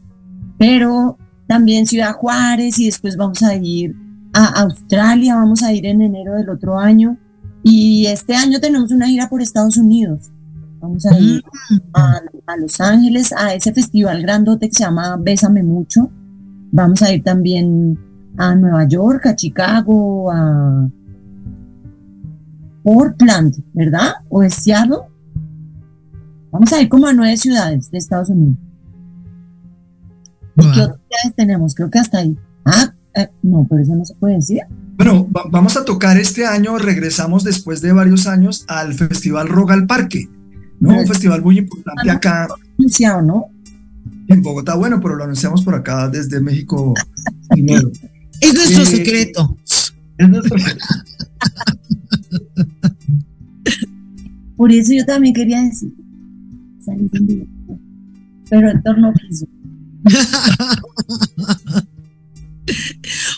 Pero también Ciudad Juárez y después vamos a ir a Australia, vamos a ir en enero del otro año. Y este año tenemos una gira por Estados Unidos. Vamos a ir mm. a, a Los Ángeles, a ese festival grandote que se llama Bésame Mucho Vamos a ir también a Nueva York, a Chicago, a Portland, ¿verdad? ¿O es Seattle? Vamos a ir como a nueve ciudades de Estados Unidos. ¿Y qué otras ciudades tenemos? Creo que hasta ahí. Ah, eh, no, pero eso no se puede decir. Bueno, vamos a tocar este año, regresamos después de varios años al Festival Rogal Parque, ¿no? Un festival muy importante acá. Anunciado, ¿no? En Bogotá, bueno, pero lo anunciamos por acá desde México primero. Es nuestro eh, secreto. Es nuestro secreto. Por eso yo también quería decir. Pero el torno.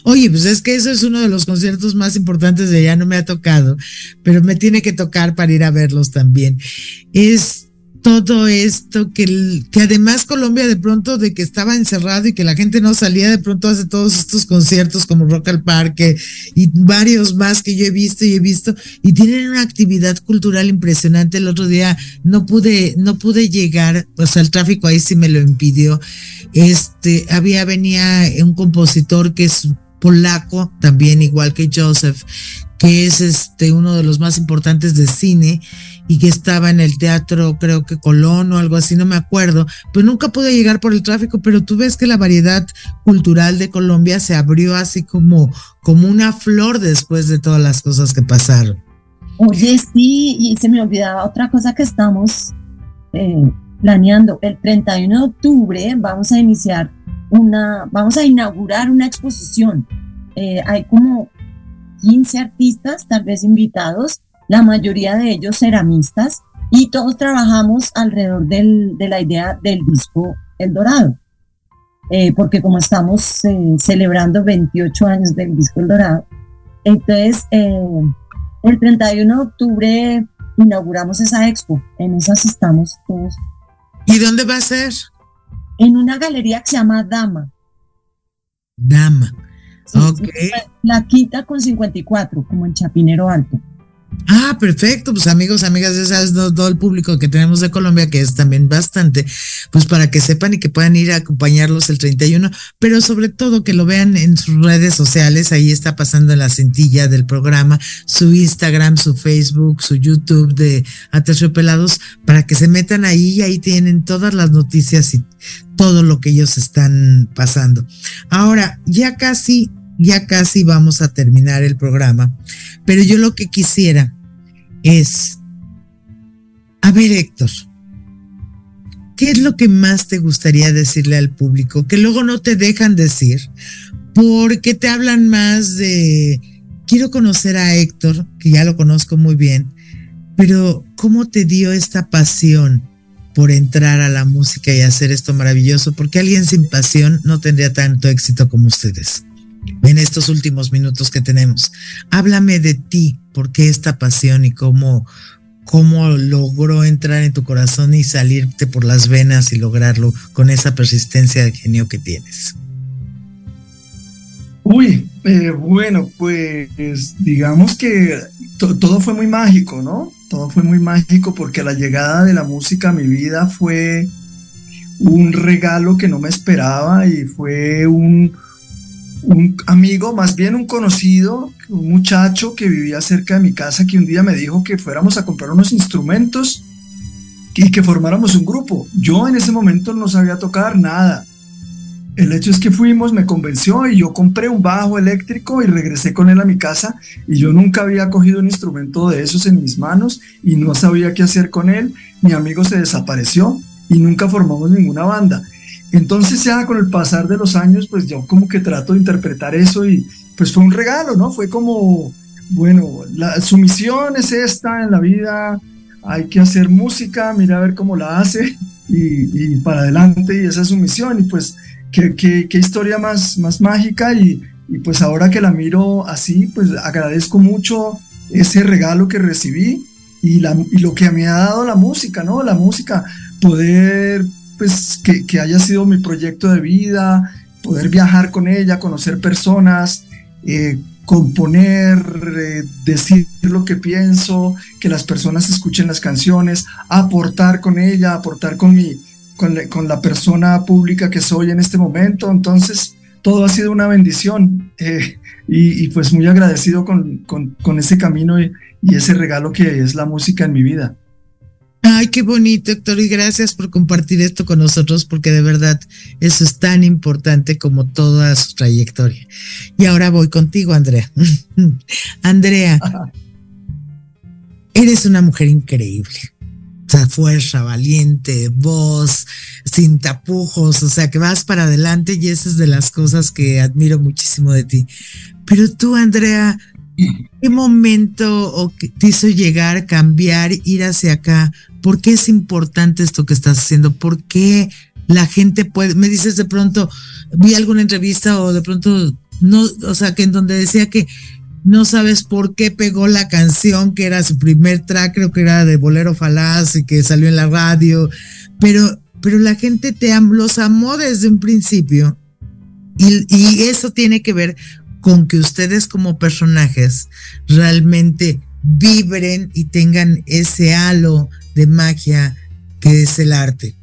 Oye, pues es que eso es uno de los conciertos más importantes de ya no me ha tocado, pero me tiene que tocar para ir a verlos también. Es todo esto, que, que además Colombia de pronto de que estaba encerrado y que la gente no salía, de pronto hace todos estos conciertos como Rock al Parque y varios más que yo he visto y he visto y tienen una actividad cultural impresionante. El otro día no pude, no pude llegar, o sea, el tráfico ahí sí me lo impidió. Este, había, venía un compositor que es polaco, también igual que Joseph, que es este uno de los más importantes de cine y que estaba en el teatro, creo que Colón o algo así, no me acuerdo, pues nunca pude llegar por el tráfico, pero tú ves que la variedad cultural de Colombia se abrió así como, como una flor después de todas las cosas que pasaron. Oye, sí, y se me olvidaba otra cosa que estamos eh, planeando. El 31 de octubre vamos a iniciar una, vamos a inaugurar una exposición. Eh, hay como 15 artistas, tal vez invitados, la mayoría de ellos ceramistas, y todos trabajamos alrededor del, de la idea del disco El Dorado. Eh, porque como estamos eh, celebrando 28 años del disco El Dorado, entonces eh, el 31 de octubre inauguramos esa expo, en esas estamos todos. ¿Y dónde va a ser? En una galería que se llama Dama. Dama. La quinta con 54, como en Chapinero Alto. Ah, perfecto. Pues amigos, amigas, ya sabes, todo el público que tenemos de Colombia, que es también bastante, pues para que sepan y que puedan ir a acompañarlos el 31, pero sobre todo que lo vean en sus redes sociales. Ahí está pasando la cintilla del programa, su Instagram, su Facebook, su YouTube de Pelados, para que se metan ahí y ahí tienen todas las noticias y todo lo que ellos están pasando. Ahora, ya casi ya casi vamos a terminar el programa, pero yo lo que quisiera es, a ver Héctor, ¿qué es lo que más te gustaría decirle al público? Que luego no te dejan decir, porque te hablan más de, quiero conocer a Héctor, que ya lo conozco muy bien, pero ¿cómo te dio esta pasión? por entrar a la música y hacer esto maravilloso, porque alguien sin pasión no tendría tanto éxito como ustedes en estos últimos minutos que tenemos. Háblame de ti, por qué esta pasión y cómo, cómo logró entrar en tu corazón y salirte por las venas y lograrlo con esa persistencia de genio que tienes. Uy, eh, bueno, pues digamos que todo fue muy mágico, ¿no? Todo fue muy mágico porque la llegada de la música a mi vida fue un regalo que no me esperaba y fue un, un amigo, más bien un conocido, un muchacho que vivía cerca de mi casa que un día me dijo que fuéramos a comprar unos instrumentos y que formáramos un grupo. Yo en ese momento no sabía tocar nada. El hecho es que fuimos, me convenció y yo compré un bajo eléctrico y regresé con él a mi casa y yo nunca había cogido un instrumento de esos en mis manos y no sabía qué hacer con él. Mi amigo se desapareció y nunca formamos ninguna banda. Entonces ya con el pasar de los años, pues yo como que trato de interpretar eso y pues fue un regalo, ¿no? Fue como, bueno, la, su misión es esta en la vida, hay que hacer música, mira a ver cómo la hace y, para adelante y esa es su misión y pues qué, qué, qué historia más, más mágica y, y, pues ahora que la miro así, pues agradezco mucho ese regalo que recibí y, la, y lo que me ha dado la música, ¿no? La música, poder pues que, haya sido mi proyecto de vida, poder viajar con ella, conocer personas, eh, componer, eh, decir lo que pienso, que las personas escuchen las canciones, aportar con ella, aportar con mi, con, la persona pública que soy en este momento. Entonces, todo ha sido una bendición eh, y, pues muy agradecido con, con, ese camino y ese regalo que es la música en mi vida. Ay, qué bonito, Héctor, y gracias por compartir esto con nosotros, porque de verdad eso es tan importante como toda su trayectoria. Y ahora voy contigo, Andrea. Andrea, eres una mujer increíble. O sea, fuerza, valiente, voz, sin tapujos, o sea, que vas para adelante y esa es de las cosas que admiro muchísimo de ti. Pero tú, Andrea, ¿qué momento te hizo llegar, cambiar, ir hacia acá? ¿Por qué es importante esto que estás haciendo? ¿Por qué la gente puede, me dices de pronto, vi alguna entrevista o de pronto, no, o sea, que en donde decía que no sabes por qué pegó la canción, que era su primer track, creo que era de Bolero Falaz y que salió en la radio, pero, pero la gente te los amó desde un principio. Y, y eso tiene que ver con que ustedes como personajes realmente vibren y tengan ese halo de magia que es el arte.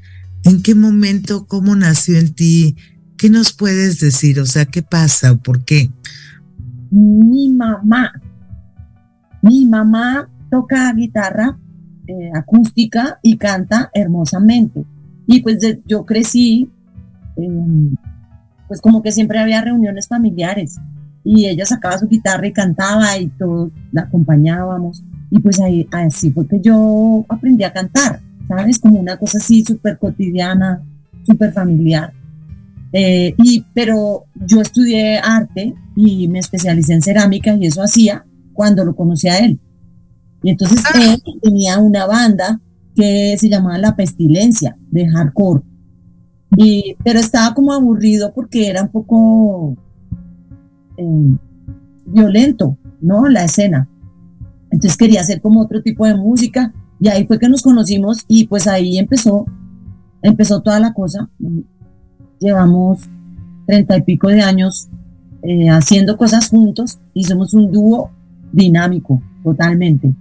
¿En qué momento, cómo nació en ti? ¿Qué nos puedes decir? O sea, ¿qué pasa por qué? Mi mamá, mi mamá toca guitarra eh, acústica y canta hermosamente. Y pues yo crecí, em, pues como que siempre había reuniones familiares y ella sacaba su guitarra y cantaba y todos la acompañábamos. Y pues ahí, así fue que yo aprendí a cantar, ¿sabes? Como una cosa así súper cotidiana, súper familiar. Eh, y, pero yo estudié arte y me especialicé en cerámica y eso hacía cuando lo conocí a él. Y entonces ah. él tenía una banda que se llamaba La Pestilencia, de hardcore. Y, pero estaba como aburrido porque era un poco eh, violento, ¿no? La escena. Entonces quería hacer como otro tipo de música y ahí fue que nos conocimos y pues ahí empezó, empezó toda la cosa. Llevamos treinta y pico de años eh, haciendo cosas juntos y somos un dúo dinámico, totalmente.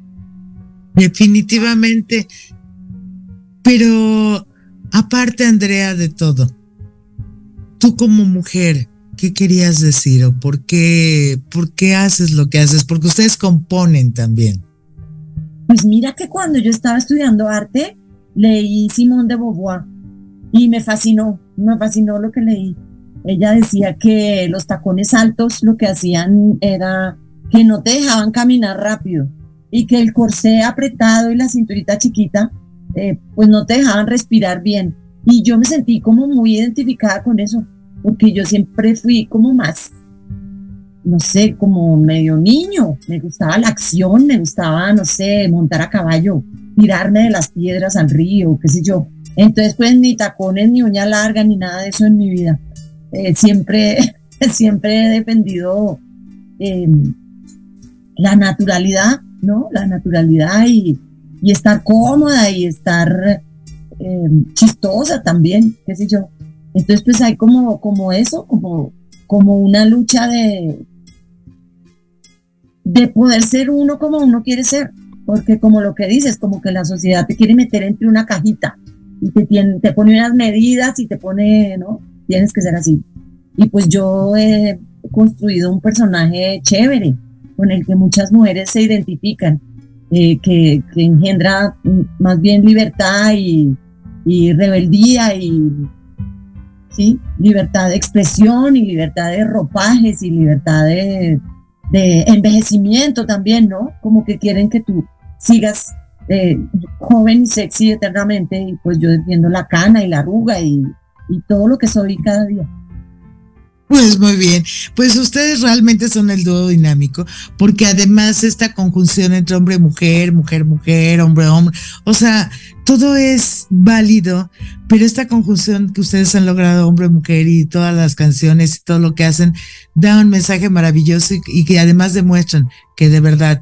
Definitivamente. Pero aparte, Andrea, de todo, tú como mujer, ¿qué querías decir o por qué, por qué haces lo que haces? Porque ustedes componen también. Pues mira que cuando yo estaba estudiando arte, leí Simón de Beauvoir y me fascinó, me fascinó lo que leí. Ella decía que los tacones altos lo que hacían era que no te dejaban caminar rápido y que el corsé apretado y la cinturita chiquita eh, pues no te dejaban respirar bien. Y yo me sentí como muy identificada con eso porque yo siempre fui como más, no sé, como medio niño, me gustaba la acción, me gustaba, no sé, montar a caballo, tirarme de las piedras al río, qué sé yo. Entonces, pues ni tacones, ni uña larga, ni nada de eso en mi vida. Eh, siempre, siempre he defendido em, la naturalidad, ¿no? La naturalidad y, y estar cómoda y estar em, chistosa también, qué sé yo. Entonces, pues hay como, como eso, como, como una lucha de, de poder ser uno como uno quiere ser. Porque como lo que dices, como que la sociedad te quiere meter entre una cajita. te, tiene, te pone unas medidas y te pone, ¿no? Tienes que ser así. Y pues yo he construido un personaje chévere con el que muchas mujeres se identifican, eh, que, que, engendra más bien libertad y, y rebeldía y ¿sí? libertad de expresión y libertad de ropajes y libertad de, envejecimiento también, ¿no? Como que quieren que tú sigas eh, joven y sexy eternamente y pues yo defiendo la cana y la arruga y, y todo lo que soy cada día. Pues muy bien, pues ustedes realmente son el dúo dinámico, porque además esta conjunción entre hombre-mujer, mujer-mujer, hombre-hombre, o sea, todo es válido, pero esta conjunción que ustedes han logrado, hombre-mujer y todas las canciones y todo lo que hacen, da un mensaje maravilloso y, que además demuestran que de verdad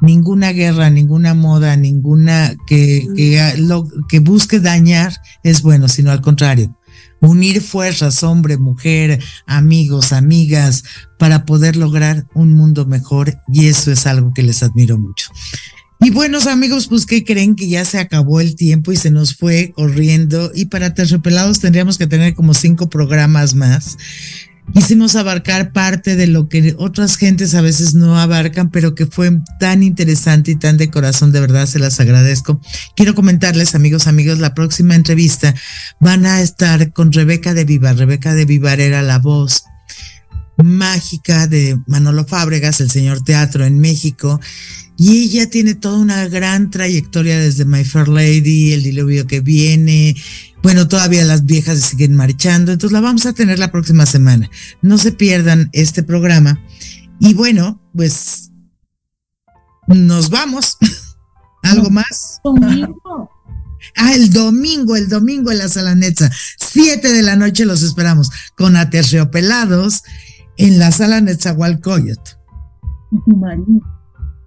ninguna guerra, ninguna moda, ninguna que, que, lo, que busque dañar es bueno, sino al contrario unir fuerzas, hombre, mujer, amigos, amigas, para poder lograr un mundo mejor y eso es algo que les admiro mucho. Y buenos amigos, pues ¿qué creen que ya se acabó el tiempo y se nos fue corriendo? Y para Terciopelados tendríamos que tener como cinco programas más quisimos abarcar parte de lo que otras gentes a veces no abarcan, pero que fue tan interesante y tan de corazón, de verdad se las agradezco. Quiero comentarles, amigos, amigos, la próxima entrevista van a estar con Rebeca de Vivar. Rebeca de Vivar era la voz mágica de Manolo Fábregas, el señor teatro en México. Y ella tiene toda una gran trayectoria desde My Fair Lady, El diluvio que viene, bueno, todavía las viejas siguen marchando, entonces la vamos a tener la próxima semana. No se pierdan este programa. Y bueno, pues nos vamos. ¿Algo más? Domingo. Ah, el domingo, el domingo en la sala Netza. Siete de la noche los esperamos con Aterciopelados en la sala Netzahualcoyot. Y tu marido.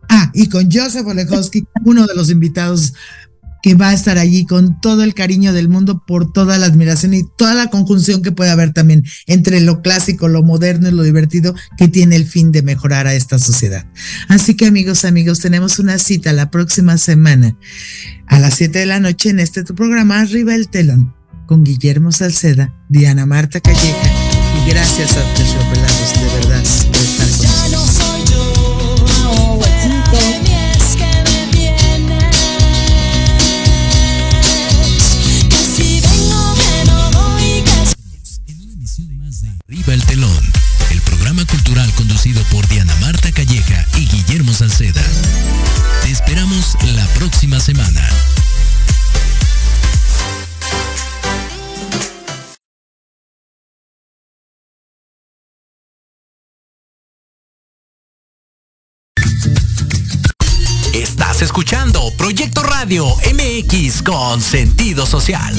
Ah, y con Joseph Olechowski, uno de los invitados que va a estar allí con todo el cariño del mundo por toda la admiración y toda la conjunción que puede haber también entre lo clásico, lo moderno y lo divertido que tiene el fin de mejorar a esta sociedad. Así que amigos, amigos, tenemos una cita la próxima semana a las 7 de la noche en este tu programa Arriba el Telón con Guillermo Salceda, Diana Marta Calleja y gracias a Terciopelados de verdad por Diana Marta Calleja y Guillermo Salceda. Te esperamos la próxima semana. Estás escuchando Proyecto Radio MX con sentido social.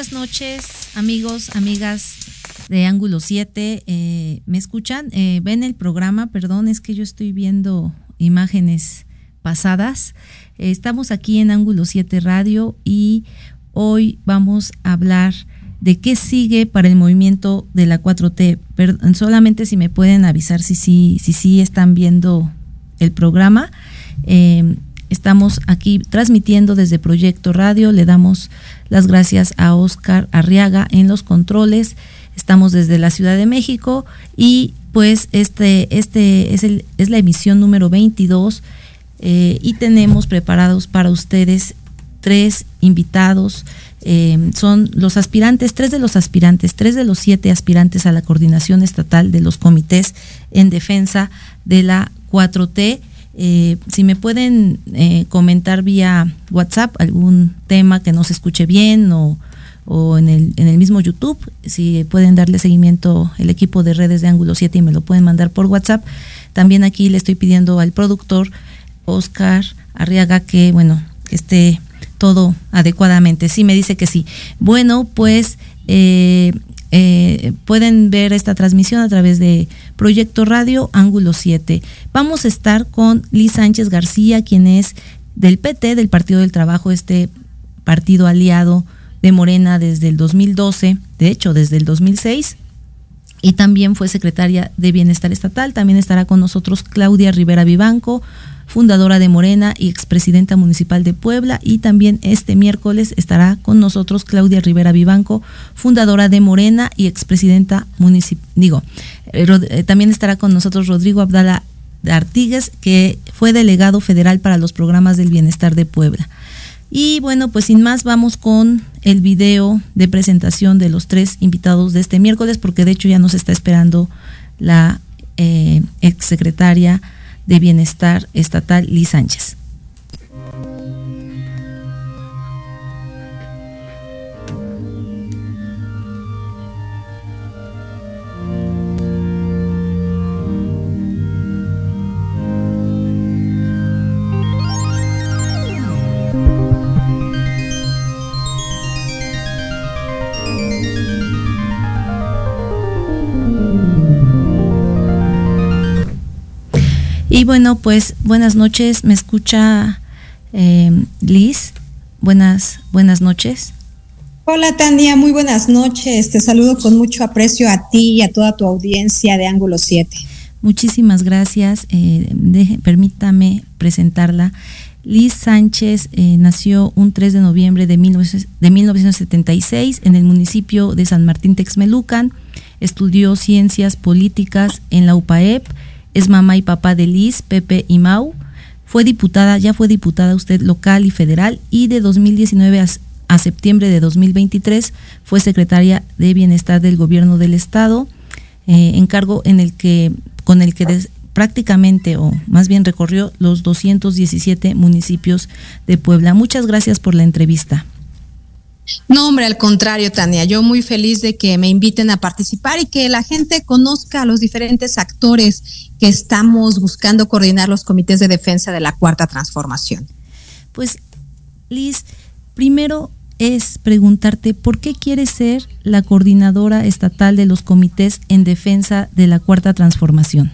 Buenas noches, amigos, amigas de Ángulo 7. Eh, ¿Me escuchan? Eh, ¿Ven el programa? Perdón, es que yo estoy viendo imágenes pasadas. Eh, estamos aquí en Ángulo 7 Radio y hoy vamos a hablar de qué sigue para el movimiento de la 4T. solamente si me pueden avisar si sí si, si, están viendo el programa. Estamos aquí transmitiendo desde Proyecto Radio. Le damos las gracias a Oscar Arriaga en los controles. Estamos desde la Ciudad de México y pues este, este es, el, es la emisión número 22 eh, y tenemos preparados para ustedes tres invitados. Eh, son los aspirantes, tres de los aspirantes, tres de los siete aspirantes a la coordinación estatal de los comités en defensa de la 4T. Eh, si me pueden comentar vía WhatsApp algún tema que no se escuche bien o, o en, el, en el mismo YouTube, si pueden darle seguimiento el equipo de redes de Ángulo 7 y me lo pueden mandar por WhatsApp. También aquí le estoy pidiendo al productor Oscar Arriaga que, bueno, que esté todo adecuadamente. Sí, me dice que sí. Bueno, pues eh, eh, pueden ver esta transmisión a través de Proyecto Radio Ángulo 7. Vamos a estar con Liz Sánchez García, quien es del PT, del Partido del Trabajo, este partido aliado de Morena desde el 2012, de hecho desde el 2006, y también fue secretaria de Bienestar Estatal. También estará con nosotros Claudia Rivera Vivanco, fundadora de Morena y expresidenta municipal de Puebla. Y también este miércoles estará con nosotros Claudia Rivera Vivanco, fundadora de Morena y expresidenta municipal. Digo, eh, eh, también estará con nosotros Rodrigo Abdala Artigues, que fue delegado federal para los programas del bienestar de Puebla. Y bueno, pues sin más vamos con el video de presentación de los tres invitados de este miércoles, porque de hecho ya nos está esperando la eh, exsecretaria de Bienestar Estatal, Liz Sánchez. Y bueno, pues buenas noches, me escucha eh, Liz. Buenas, buenas noches. Hola Tania, muy buenas noches. Te saludo con mucho aprecio a ti y a toda tu audiencia de Ángulo 7. Muchísimas gracias. Eh, permítame presentarla. Liz Sánchez eh, nació un 3 de noviembre de, de 1976 en el municipio de San Martín Texmelucan. Estudió ciencias políticas en la UPAEP es mamá y papá de Liz, Pepe y Mau. Fue diputada, ya fue diputada usted local y federal y de 2019 a, septiembre de 2023 fue secretaria de Bienestar del Gobierno del Estado, eh, encargo en el que, con el que prácticamente o más bien recorrió los 217 municipios de Puebla. Muchas gracias por la entrevista. No, hombre, al contrario, Tania, yo muy feliz de que me inviten a participar y que la gente conozca a los diferentes actores que estamos buscando coordinar los comités de defensa de la cuarta transformación. Pues, Liz, primero es preguntarte por qué quieres ser la coordinadora estatal de los comités en defensa de la cuarta transformación.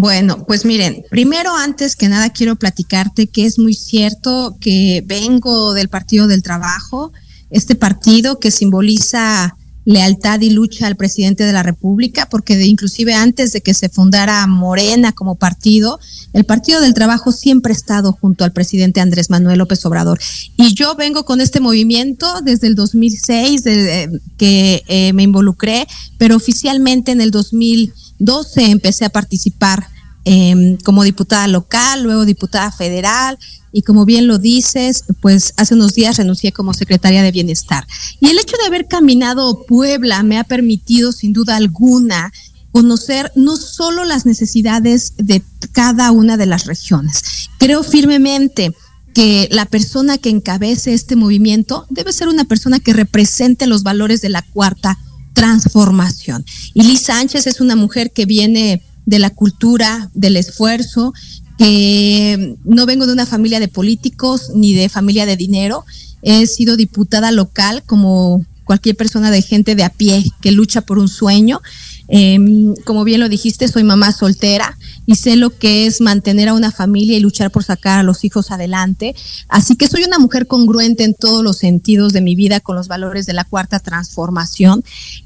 Bueno, pues miren, primero antes que nada quiero platicarte que es muy cierto que vengo del Partido del Trabajo, este partido que simboliza lealtad y lucha al presidente de la República, porque de, inclusive antes de que se fundara Morena como partido, el Partido del Trabajo siempre ha estado junto al presidente Andrés Manuel López Obrador. Y yo vengo con este movimiento desde el 2006, eh, que eh, me involucré, pero oficialmente en el 2000 12 empecé a participar em, como diputada local, luego diputada federal y como bien lo dices, pues hace unos días renuncié como secretaria de bienestar. Y el hecho de haber caminado Puebla me ha permitido sin duda alguna conocer no solo las necesidades de cada una de las regiones. Creo firmemente que la persona que encabece este movimiento debe ser una persona que represente los valores de la cuarta transformación. Y Liz Sánchez es una mujer que viene de la cultura, del esfuerzo, que no vengo de una familia de políticos ni de familia de dinero. He sido diputada local como cualquier persona de gente de a pie que lucha por un sueño. Em, como bien lo dijiste, soy mamá soltera y sé lo que es mantener a una familia y luchar por sacar a los hijos adelante. Así que soy una mujer congruente en todos los sentidos de mi vida con los valores de la cuarta transformación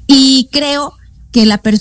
y creo que la